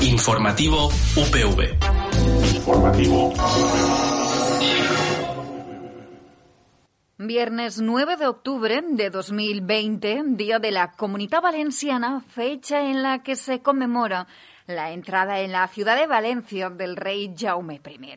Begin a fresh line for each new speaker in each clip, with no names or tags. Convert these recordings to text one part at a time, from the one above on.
Informativo UPV.
Informativo.
Viernes 9 de octubre de 2020, Día de la Comunidad Valenciana, fecha en la que se conmemora la entrada en la ciudad de Valencia del rey Jaume I.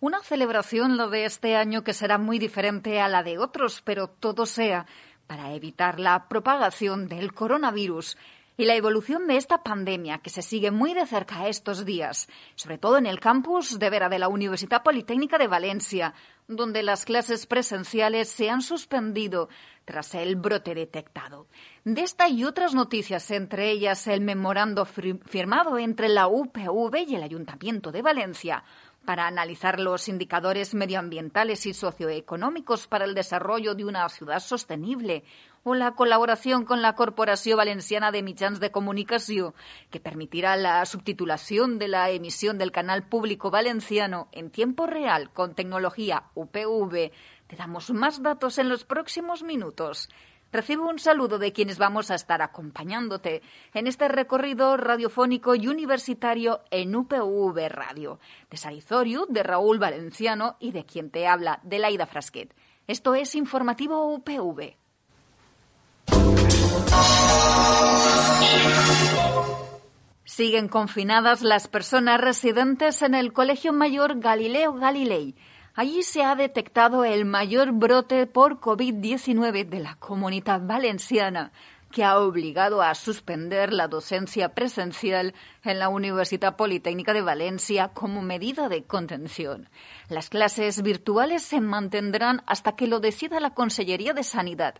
Una celebración lo de este año que será muy diferente a la de otros, pero todo sea para evitar la propagación del coronavirus y la evolución de esta pandemia que se sigue muy de cerca estos días, sobre todo en el campus de Vera de la Universidad Politécnica de Valencia, donde las clases presenciales se han suspendido tras el brote detectado. De esta y otras noticias, entre ellas el memorando firmado entre la UPV y el Ayuntamiento de Valencia, para analizar los indicadores medioambientales y socioeconómicos para el desarrollo de una ciudad sostenible, o la colaboración con la Corporación Valenciana de Mitjans de Comunicación, que permitirá la subtitulación de la emisión del canal público valenciano en tiempo real con tecnología UPV. Te damos más datos en los próximos minutos. Recibo un saludo de quienes vamos a estar acompañándote en este recorrido radiofónico y universitario en UPV Radio, de Sarizoriu, de Raúl Valenciano y de quien te habla, de Laida Frasquet. Esto es Informativo UPV. Siguen confinadas las personas residentes en el Colegio Mayor Galileo Galilei. Allí se ha detectado el mayor brote por COVID-19 de la comunidad valenciana, que ha obligado a suspender la docencia presencial en la Universidad Politécnica de Valencia como medida de contención. Las clases virtuales se mantendrán hasta que lo decida la Consellería de Sanidad,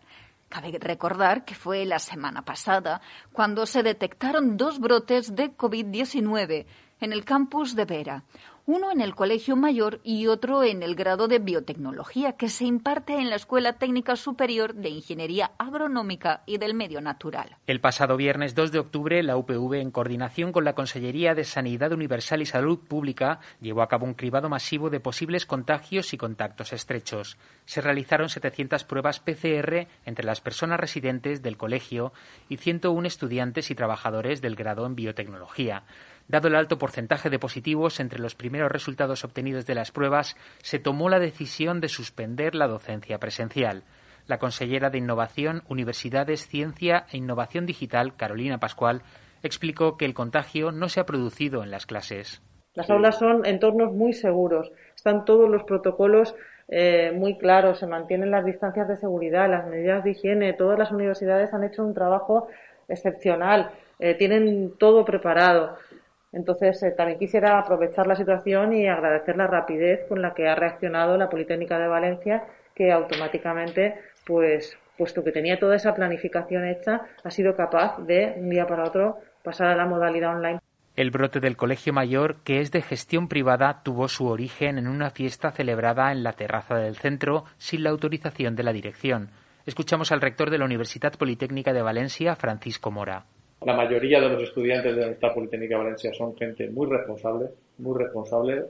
Cabe recordar que fue la semana pasada cuando se detectaron dos brotes de COVID-19 en el campus de Vera, uno en el Colegio Mayor y otro en el grado de Biotecnología que se imparte en la Escuela Técnica Superior de Ingeniería Agronómica y del Medio Natural.
El pasado viernes 2 de octubre, la UPV, en coordinación con la Consellería de Sanidad Universal y Salud Pública, llevó a cabo un cribado masivo de posibles contagios y contactos estrechos. Se realizaron 700 pruebas PCR entre las personas residentes del colegio y 101 estudiantes y trabajadores del grado en Biotecnología. Dado el alto porcentaje de positivos entre los primeros resultados obtenidos de las pruebas, se tomó la decisión de suspender la docencia presencial. La consellera de Innovación, Universidades, Ciencia e Innovación Digital, Carolina Pascual, explicó que el contagio no se ha producido en las clases.
Las aulas son entornos muy seguros, están todos los protocolos eh, muy claros, se mantienen las distancias de seguridad, las medidas de higiene, todas las universidades han hecho un trabajo excepcional, eh, tienen todo preparado. Entonces, eh, también quisiera aprovechar la situación y agradecer la rapidez con la que ha reaccionado la Politécnica de Valencia, que automáticamente, pues, puesto que tenía toda esa planificación hecha, ha sido capaz de, un día para otro, pasar a la modalidad online.
El brote del Colegio Mayor, que es de gestión privada, tuvo su origen en una fiesta celebrada en la terraza del centro sin la autorización de la dirección. Escuchamos al rector de la Universidad Politécnica de Valencia, Francisco Mora
la mayoría de los estudiantes de la Universidad Politécnica de Valencia son gente muy responsable, muy responsable.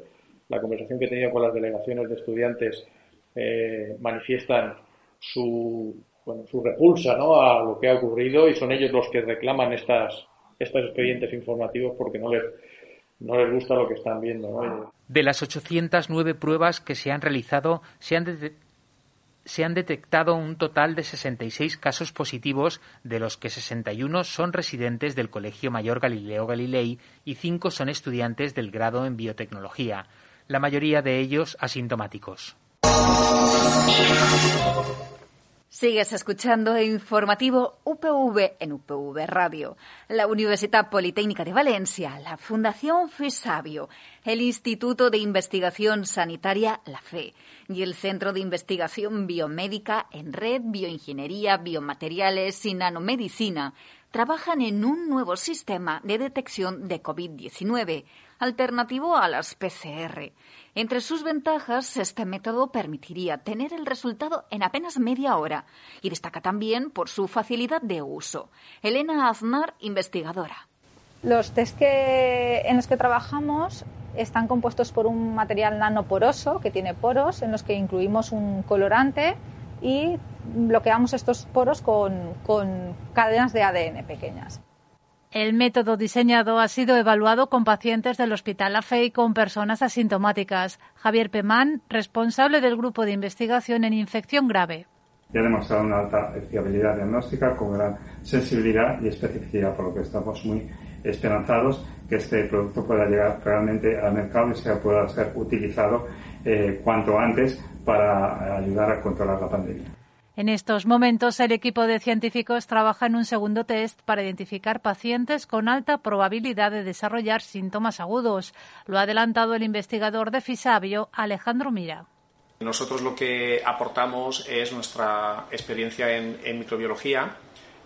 La conversación que he tenido con las delegaciones de estudiantes eh, manifiestan su, bueno, su repulsa ¿no? a lo que ha ocurrido y son ellos los que reclaman estas, estos expedientes informativos porque no les, no les gusta lo que están viendo.
De las 809 pruebas que se han realizado, se han, se han detectado un total de 66 casos positivos, de los que 61 son residentes del Colegio Mayor Galileo Galilei y 5 son estudiantes del grado en biotecnología, la mayoría de ellos asintomáticos.
Sigues escuchando informativo UPV en UPV Radio, la Universidad Politécnica de Valencia, la Fundación FISABIO, el Instituto de Investigación Sanitaria La FE y el Centro de Investigación Biomédica en Red Bioingeniería, Biomateriales y Nanomedicina trabajan en un nuevo sistema de detección de COVID-19, alternativo a las PCR. Entre sus ventajas, este método permitiría tener el resultado en apenas media hora y destaca también por su facilidad de uso. Elena Aznar, investigadora.
Los test en los que trabajamos están compuestos por un material nanoporoso que tiene poros en los que incluimos un colorante y bloqueamos estos poros con, con cadenas de ADN pequeñas.
El método diseñado ha sido evaluado con pacientes del Hospital AFE y con personas asintomáticas. Javier Pemán, responsable del grupo de investigación en infección grave.
Ya ha demostrado una alta fiabilidad diagnóstica con gran sensibilidad y especificidad, por lo que estamos muy esperanzados que este producto pueda llegar realmente al mercado y sea, pueda ser utilizado eh, cuanto antes para ayudar a controlar la pandemia.
En estos momentos, el equipo de científicos trabaja en un segundo test para identificar pacientes con alta probabilidad de desarrollar síntomas agudos. Lo ha adelantado el investigador de Fisabio, Alejandro Mira.
Nosotros lo que aportamos es nuestra experiencia en, microbiología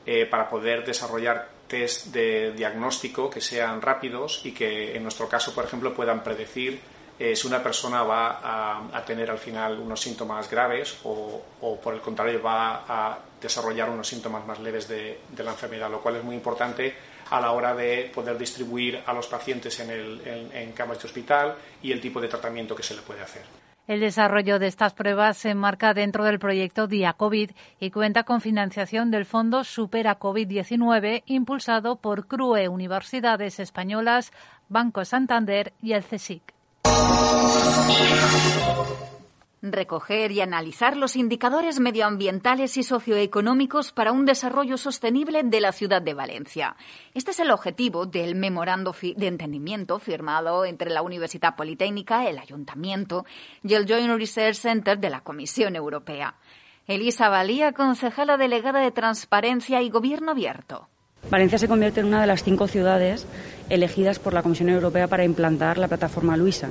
eh, para poder desarrollar test de diagnóstico que sean rápidos y que en nuestro caso, por ejemplo, puedan predecir eh, si una persona va a, tener al final unos síntomas graves o, por el contrario va a desarrollar unos síntomas más leves de, la enfermedad, lo cual es muy importante a la hora de poder distribuir a los pacientes en, el, en, camas de hospital y el tipo de tratamiento que se le puede hacer.
El desarrollo de estas pruebas se enmarca dentro del proyecto DIACOVID y cuenta con financiación del Fondo Supera COVID-19 impulsado por CRUE Universidades Españolas, Banco Santander y el CSIC.
Recoger y analizar los indicadores medioambientales y socioeconómicos para un desarrollo sostenible de la ciudad de Valencia. Este es el objetivo del memorando de entendimiento firmado entre la Universidad Politécnica, el Ayuntamiento y el Joint Research Center de la Comisión Europea. Elisa Valía, concejala delegada de Transparencia y Gobierno Abierto.
Valencia se convierte en una de las cinco ciudades elegidas por la Comisión Europea para implantar la plataforma Luisa.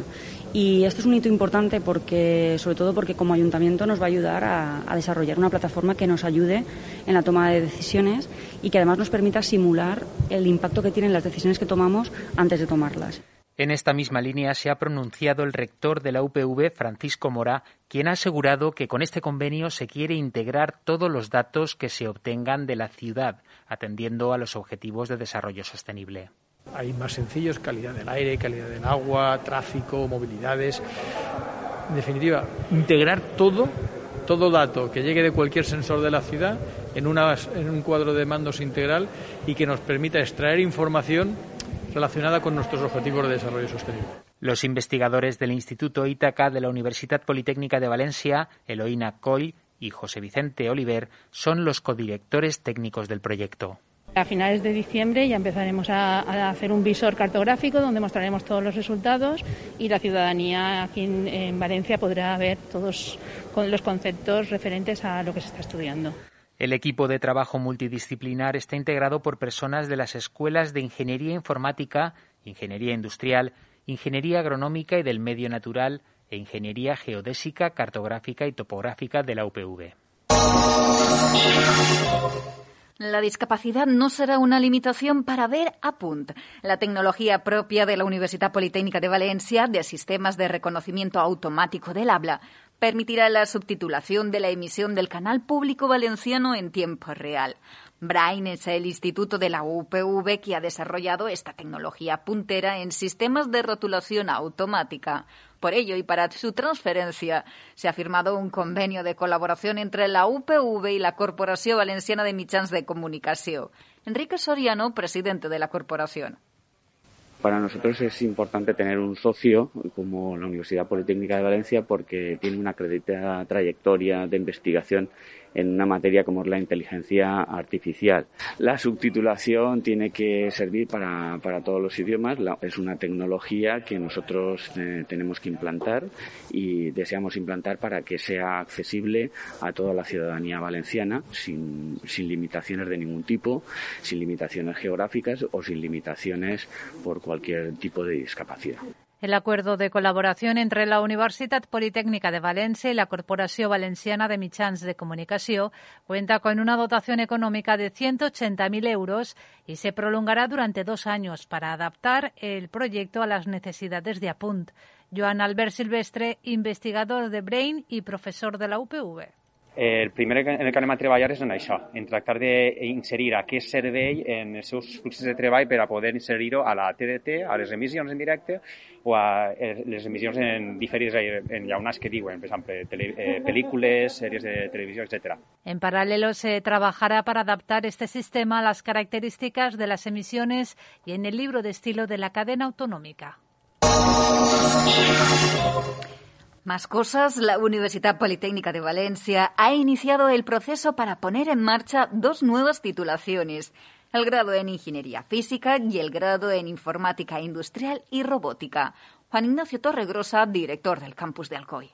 Y esto es un hito importante porque, sobre todo porque como ayuntamiento nos va a ayudar a, a, desarrollar una plataforma que nos ayude en la toma de decisiones y que además nos permita simular el impacto que tienen las decisiones que tomamos antes de tomarlas.
En esta misma línea se ha pronunciado el rector de la UPV, Francisco Mora, quien ha asegurado que con este convenio se quiere integrar todos los datos que se obtengan de la ciudad, atendiendo a los objetivos de desarrollo sostenible.
Hay más sencillos, calidad del aire, calidad del agua, tráfico, movilidades. En definitiva, integrar todo, todo dato que llegue de cualquier sensor de la ciudad en, en un cuadro de mandos integral y que nos permita extraer información relacionada con nuestros objetivos de desarrollo sostenible.
Los investigadores del Instituto Ítaca de la Universidad Politécnica de Valencia, Eloína Coll y José Vicente Oliver, son los codirectores técnicos del proyecto.
A finales de diciembre ya empezaremos a, hacer un visor cartográfico donde mostraremos todos los resultados y la ciudadanía aquí en Valencia podrá ver todos los conceptos referentes a lo que se está estudiando.
El equipo de trabajo multidisciplinar está integrado por personas de las escuelas de Ingeniería Informática, Ingeniería Industrial, Ingeniería Agronómica y del Medio Natural e Ingeniería Geodésica, Cartográfica y Topográfica de la UPV.
La discapacidad no será una limitación para ver Apunt, la tecnología propia de la Universidad Politécnica de Valencia de sistemas de reconocimiento automático del habla permitirá la subtitulación de la emisión del canal público valenciano en tiempo real. Brain es el instituto de la UPV que ha desarrollado esta tecnología puntera en sistemas de rotulación automática. Por ello y para su transferencia se ha firmado un convenio de colaboración entre la UPV y la Corporación Valenciana de Michans de Comunicación. Enrique Soriano, presidente de la corporación.
Para nosotros es importante tener un socio como la Universidad Politécnica de Valencia porque tiene una acreditada trayectoria de investigación en una materia como es la inteligencia artificial. La subtitulación tiene que servir para, todos los idiomas. es una tecnología que nosotros eh, tenemos que implantar y deseamos implantar para que sea accesible a toda la ciudadanía valenciana sin, sin limitaciones de ningún tipo, sin limitaciones geográficas o sin limitaciones por cualquier tipo de discapacidad.
El acuerdo de colaboración entre la Universitat Politécnica de València i la Corporació Valenciana de Mitjans de Comunicació cuenta con una dotación económica de 180.000 euros y se prolongará durante dos años para adaptar el proyecto a las necesidades de Apunt. Joan Albert Silvestre, investigador de Brain y profesor de la UPV.
El primer en el que anem a treballar és en això, en tractar d'inserir aquest servei en els seus fluxos de treball per a poder inserir-ho a la TDT, a les emissions en directe o a les emissions en diferents enllaunats que diuen, per exemple, tele, eh, pel·lícules, sèries de televisió, etc.
En paralelo se trabajará para adaptar este sistema a las características de las emisiones y en el libro de estilo de la cadena autonómica.
Más cosas, la Universidad Politécnica de Valencia ha iniciado el proceso para poner en marcha dos nuevas titulaciones, el grado en Ingeniería Física y el grado en Informática Industrial y Robótica. Juan Ignacio Torregrosa, director del campus de Alcoy.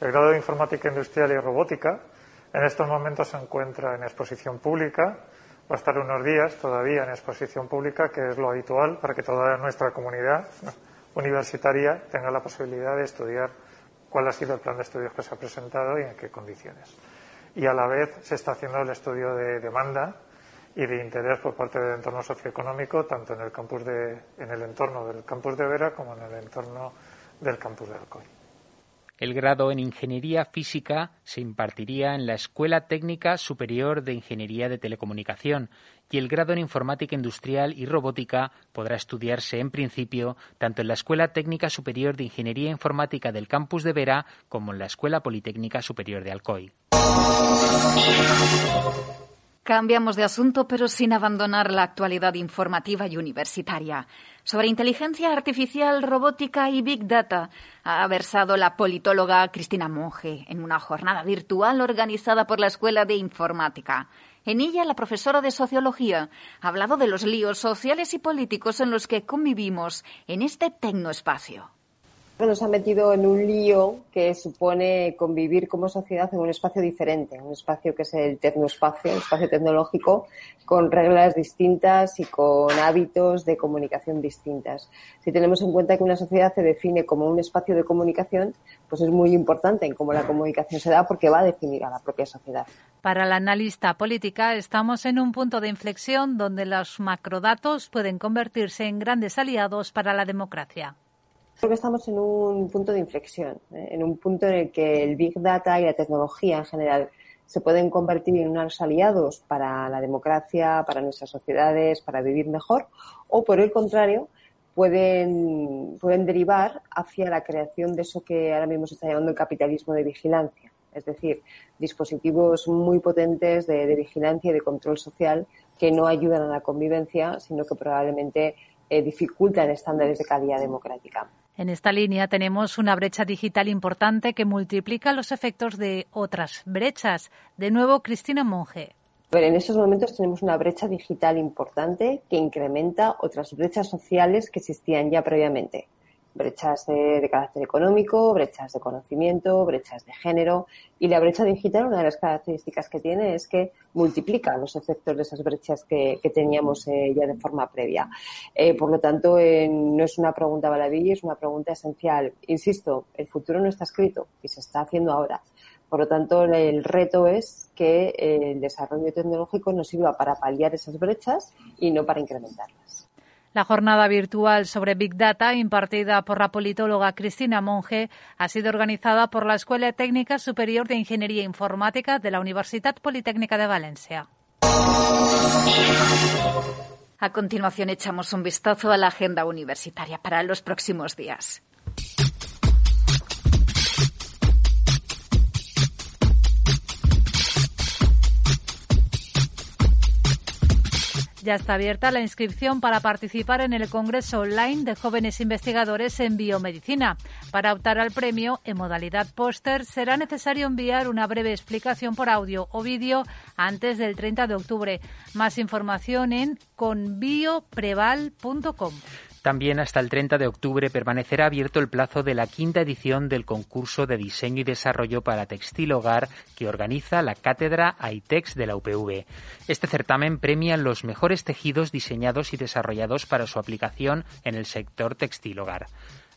El grado de Informática Industrial y Robótica en estos momentos se encuentra en exposición pública. Va a estar unos días todavía en exposición pública, que es lo habitual para que toda nuestra comunidad universitaria tenga la posibilidad de estudiar cuál ha sido el plan de estudios que se ha presentado y en qué condiciones. Y a la vez se está haciendo el estudio de demanda y de interés por parte del entorno socioeconómico, tanto en el campus de, en el entorno del campus de Vera como en el entorno del campus de Alcoy.
El grado en Ingeniería Física se impartiría en la Escuela Técnica Superior de Ingeniería de Telecomunicación y el grado en Informática Industrial y Robótica podrá estudiarse en principio tanto en la Escuela Técnica Superior de Ingeniería Informática del campus de Vera como en la Escuela Politécnica Superior de Alcoy.
Cambiamos de asunto, pero sin abandonar la actualidad informativa y universitaria. Sobre inteligencia artificial, robótica y big data ha versado la politóloga Cristina Monge en una jornada virtual organizada por la Escuela de Informática. En ella, la profesora de sociología ha hablado de los líos sociales y políticos en los que convivimos en este tecnoespacio
nos ha metido en un lío que supone convivir como sociedad en un espacio diferente, un espacio que es el tecnoespacio, el espacio tecnológico, con reglas distintas y con hábitos de comunicación distintas. Si tenemos en cuenta que una sociedad se define como un espacio de comunicación, pues es muy importante en cómo la comunicación se da porque va a definir a la propia sociedad.
Para la analista política, estamos en un punto de inflexión donde los macrodatos pueden convertirse en grandes aliados para la democracia.
Creo que estamos en un punto de inflexión, ¿eh? en un punto en el que el Big Data y la tecnología en general se pueden convertir en unos aliados para la democracia, para nuestras sociedades, para vivir mejor, o por el contrario, pueden, pueden derivar hacia la creación de eso que ahora mismo se está llamando el capitalismo de vigilancia. Es decir, dispositivos muy potentes de, vigilancia y de control social que no ayudan a la convivencia, sino que probablemente eh, dificultan estándares de calidad democrática.
En esta línea tenemos una brecha digital importante que multiplica los efectos de otras brechas. De nuevo, Cristina Monge.
Pero en estos momentos tenemos una brecha digital importante que incrementa otras brechas sociales que existían ya previamente brechas de, carácter económico, brechas de conocimiento, brechas de género. Y la brecha digital, una de las características que tiene es que multiplica los efectos de esas brechas que, teníamos eh, ya de forma previa. Eh, por lo tanto, no es una pregunta baladí, es una pregunta esencial. Insisto, el futuro no está escrito y se está haciendo ahora. Por lo tanto, el reto es que el desarrollo tecnológico nos sirva para paliar esas brechas y no para incrementarlas.
La jornada virtual sobre Big Data, impartida por la politóloga Cristina Monge, ha sido organizada por la Escuela Técnica Superior de Ingeniería Informática de la Universidad Politécnica de Valencia.
A continuación echamos un vistazo a la agenda universitaria para los próximos días.
Ya está abierta la inscripción para participar en el Congreso Online de Jóvenes Investigadores en Biomedicina. Para optar al premio en modalidad póster será necesario enviar una breve explicación por audio o vídeo antes del 30 de octubre. Más información en conbiopreval.com.
También hasta el 30 de octubre permanecerá abierto el plazo de la quinta edición del concurso de diseño y desarrollo para textil hogar que organiza la cátedra AITEX de la UPV. Este certamen premia los mejores tejidos diseñados y desarrollados para su aplicación en el sector textil hogar.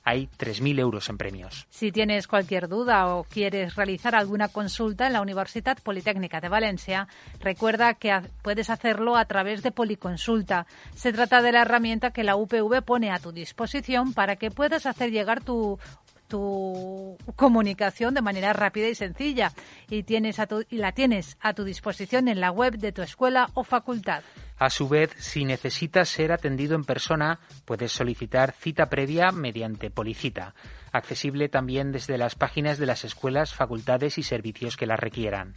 Hay 3.000 euros en premios.
Si tienes cualquier duda o quieres realizar alguna consulta en la Universidad Politécnica de Valencia, recuerda que puedes hacerlo a través de Policonsulta. Se trata de la herramienta que la UPV pone a tu disposición para que puedas hacer llegar tu tu comunicación de manera rápida y sencilla y, tienes a y la tienes a tu disposición en la web de tu escuela o facultad.
A su vez, si necesitas ser atendido en persona, puedes solicitar cita previa mediante Policita, accesible también desde las páginas de las escuelas, facultades y servicios que la requieran.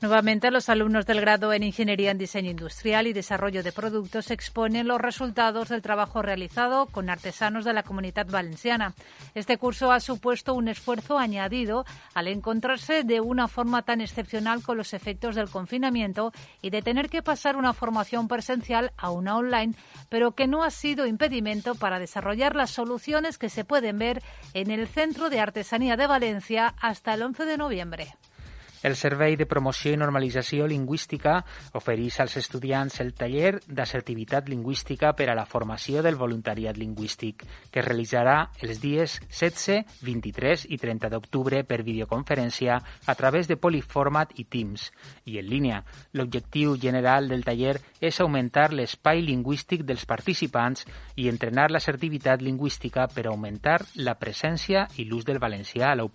Nuevamente, los alumnos del grado en Ingeniería en Diseño Industrial y Desarrollo de Productos exponen los resultados del trabajo realizado con artesanos de la comunidad valenciana. Este curso ha supuesto un esfuerzo añadido al encontrarse de una forma tan excepcional con los efectos del confinamiento y de tener que pasar una formación presencial a una online, pero que no ha sido impedimento para desarrollar las soluciones que se pueden ver en el Centro de Artesanía de Valencia hasta el 11 de noviembre.
El Servei de Promoció i Normalització Lingüística ofereix als estudiants el taller d'assertivitat lingüística per a la formació del voluntariat lingüístic, que es realitzarà els dies 16, 23 i 30 d'octubre per videoconferència a través de Polyformat i Teams i en línia. L'objectiu general del taller és augmentar l'espai lingüístic dels participants i entrenar l'assertivitat lingüística per augmentar la presència i l'ús del valencià a la.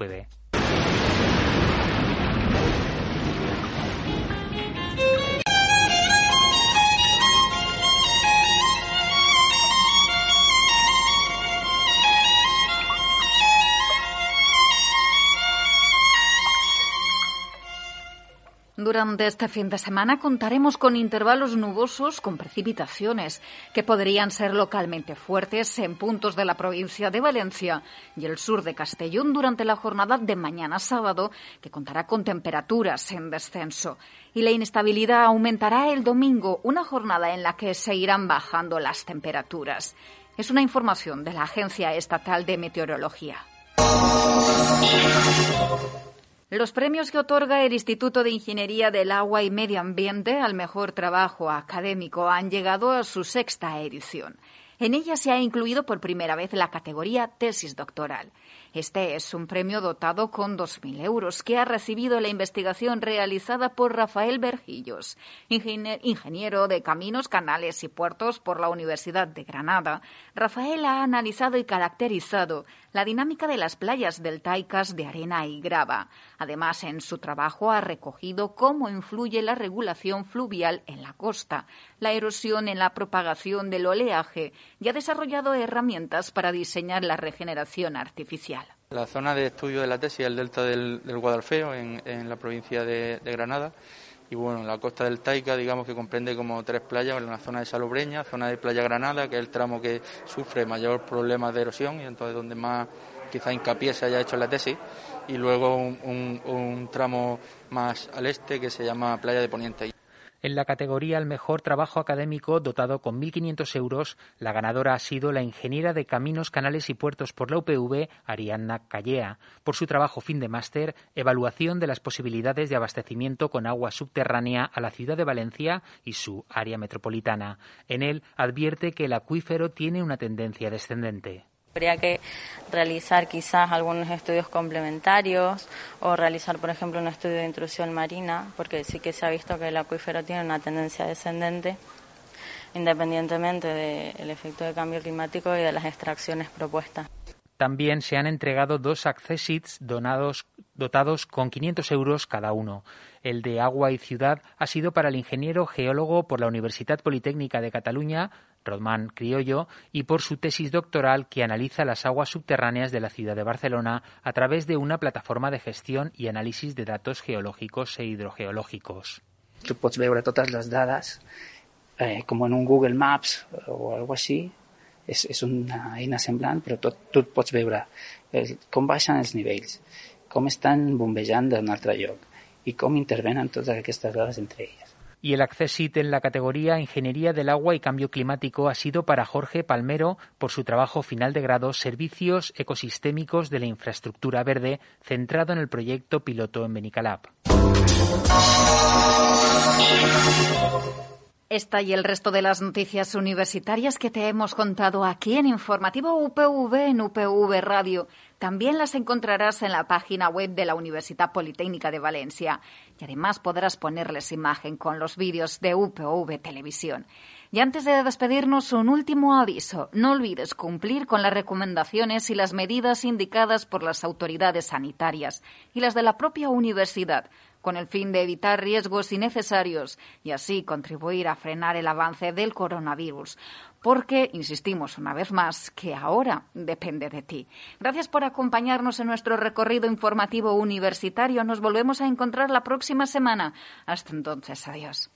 Durante este fin de semana contaremos con intervalos nubosos con precipitaciones que podrían ser localmente fuertes en puntos de la provincia de Valencia y el sur de Castellón durante la jornada de mañana sábado, que contará con temperaturas en descenso. Y la inestabilidad aumentará el domingo, una jornada en la que se irán bajando las temperaturas. Es una información de la Agencia Estatal de Meteorología. Los premios que otorga el Instituto de Ingeniería del Agua y Medio Ambiente al mejor trabajo académico han llegado a su sexta edición. En ella se ha incluido por primera vez la categoría tesis doctoral. Este es un premio dotado con 2.000 euros que ha recibido la investigación realizada por Rafael Bergillos, ingeniero de caminos, canales y puertos por la Universidad de Granada. Rafael ha analizado y caracterizado la dinámica de las playas del Taicas de arena y grava. Además, en su trabajo ha recogido cómo influye la regulación fluvial en la costa, la erosión en la propagación del oleaje y ha desarrollado herramientas para diseñar la regeneración artificial.
La zona de estudio de la tesis es el delta del, Guadalfeo, en, la provincia de, Granada. Y bueno, la costa del Taica, digamos que comprende como tres playas, una zona de Salobreña, zona de Playa Granada, que es el tramo que sufre mayor problema de erosión y entonces donde más quizá hincapié se haya hecho la tesis, y luego un, un tramo más al este que se llama Playa de Poniente.
En la categoría al mejor trabajo académico dotado con 1.500 euros, la ganadora ha sido la ingeniera de Caminos, Canales y Puertos por la UPV, Arianna Callea, por su trabajo fin de máster, evaluación de las posibilidades de abastecimiento con agua subterránea a la ciudad de Valencia y su área metropolitana. En él advierte que el acuífero tiene una tendencia descendente.
Habría que realizar quizás algunos estudios complementarios o realizar, por ejemplo, un estudio de intrusión marina, porque sí que se ha visto que el acuífero tiene una tendencia descendente, independientemente del efecto de cambio climático y de las extracciones propuestas.
También se han entregado dos accessits dotados con 500 euros cada uno. El de Agua y Ciudad ha sido para el ingeniero geólogo por la Universidad Politécnica de Cataluña, Rodman Criollo, y por su tesis doctoral que analiza las aguas subterráneas de la ciudad de Barcelona a través de una plataforma de gestión y análisis de datos geológicos e hidrogeológicos.
Tu pots veure totes les dades, eh, en un Google Maps o algo així, és, és una eina semblant, però tot, tu pots veure el, com baixen els nivells, com estan bombejant d'un altre lloc i com intervenen totes entre elles.
Y el Accessit en la categoría Ingeniería del Agua y Cambio Climático ha sido para Jorge Palmero por su trabajo final de grado Servicios Ecosistémicos de la Infraestructura Verde centrado en el proyecto piloto en Benicalap.
Esta y el resto de las noticias universitarias que te hemos contado aquí en Informativo UPV en UPV Radio también las encontrarás en la página web de la Universidad Politécnica de Valencia y además podrás ponerles imagen con los vídeos de UPV Televisión. Y antes de despedirnos, un último aviso. No olvides cumplir con las recomendaciones y las medidas indicadas por las autoridades sanitarias y las de la propia universidad con el fin de evitar riesgos innecesarios y así contribuir a frenar el avance del coronavirus. Porque, insistimos una vez más, que ahora depende de ti. Gracias por acompañarnos en nuestro recorrido informativo universitario. Nos volvemos a encontrar la próxima semana. Hasta entonces, adiós.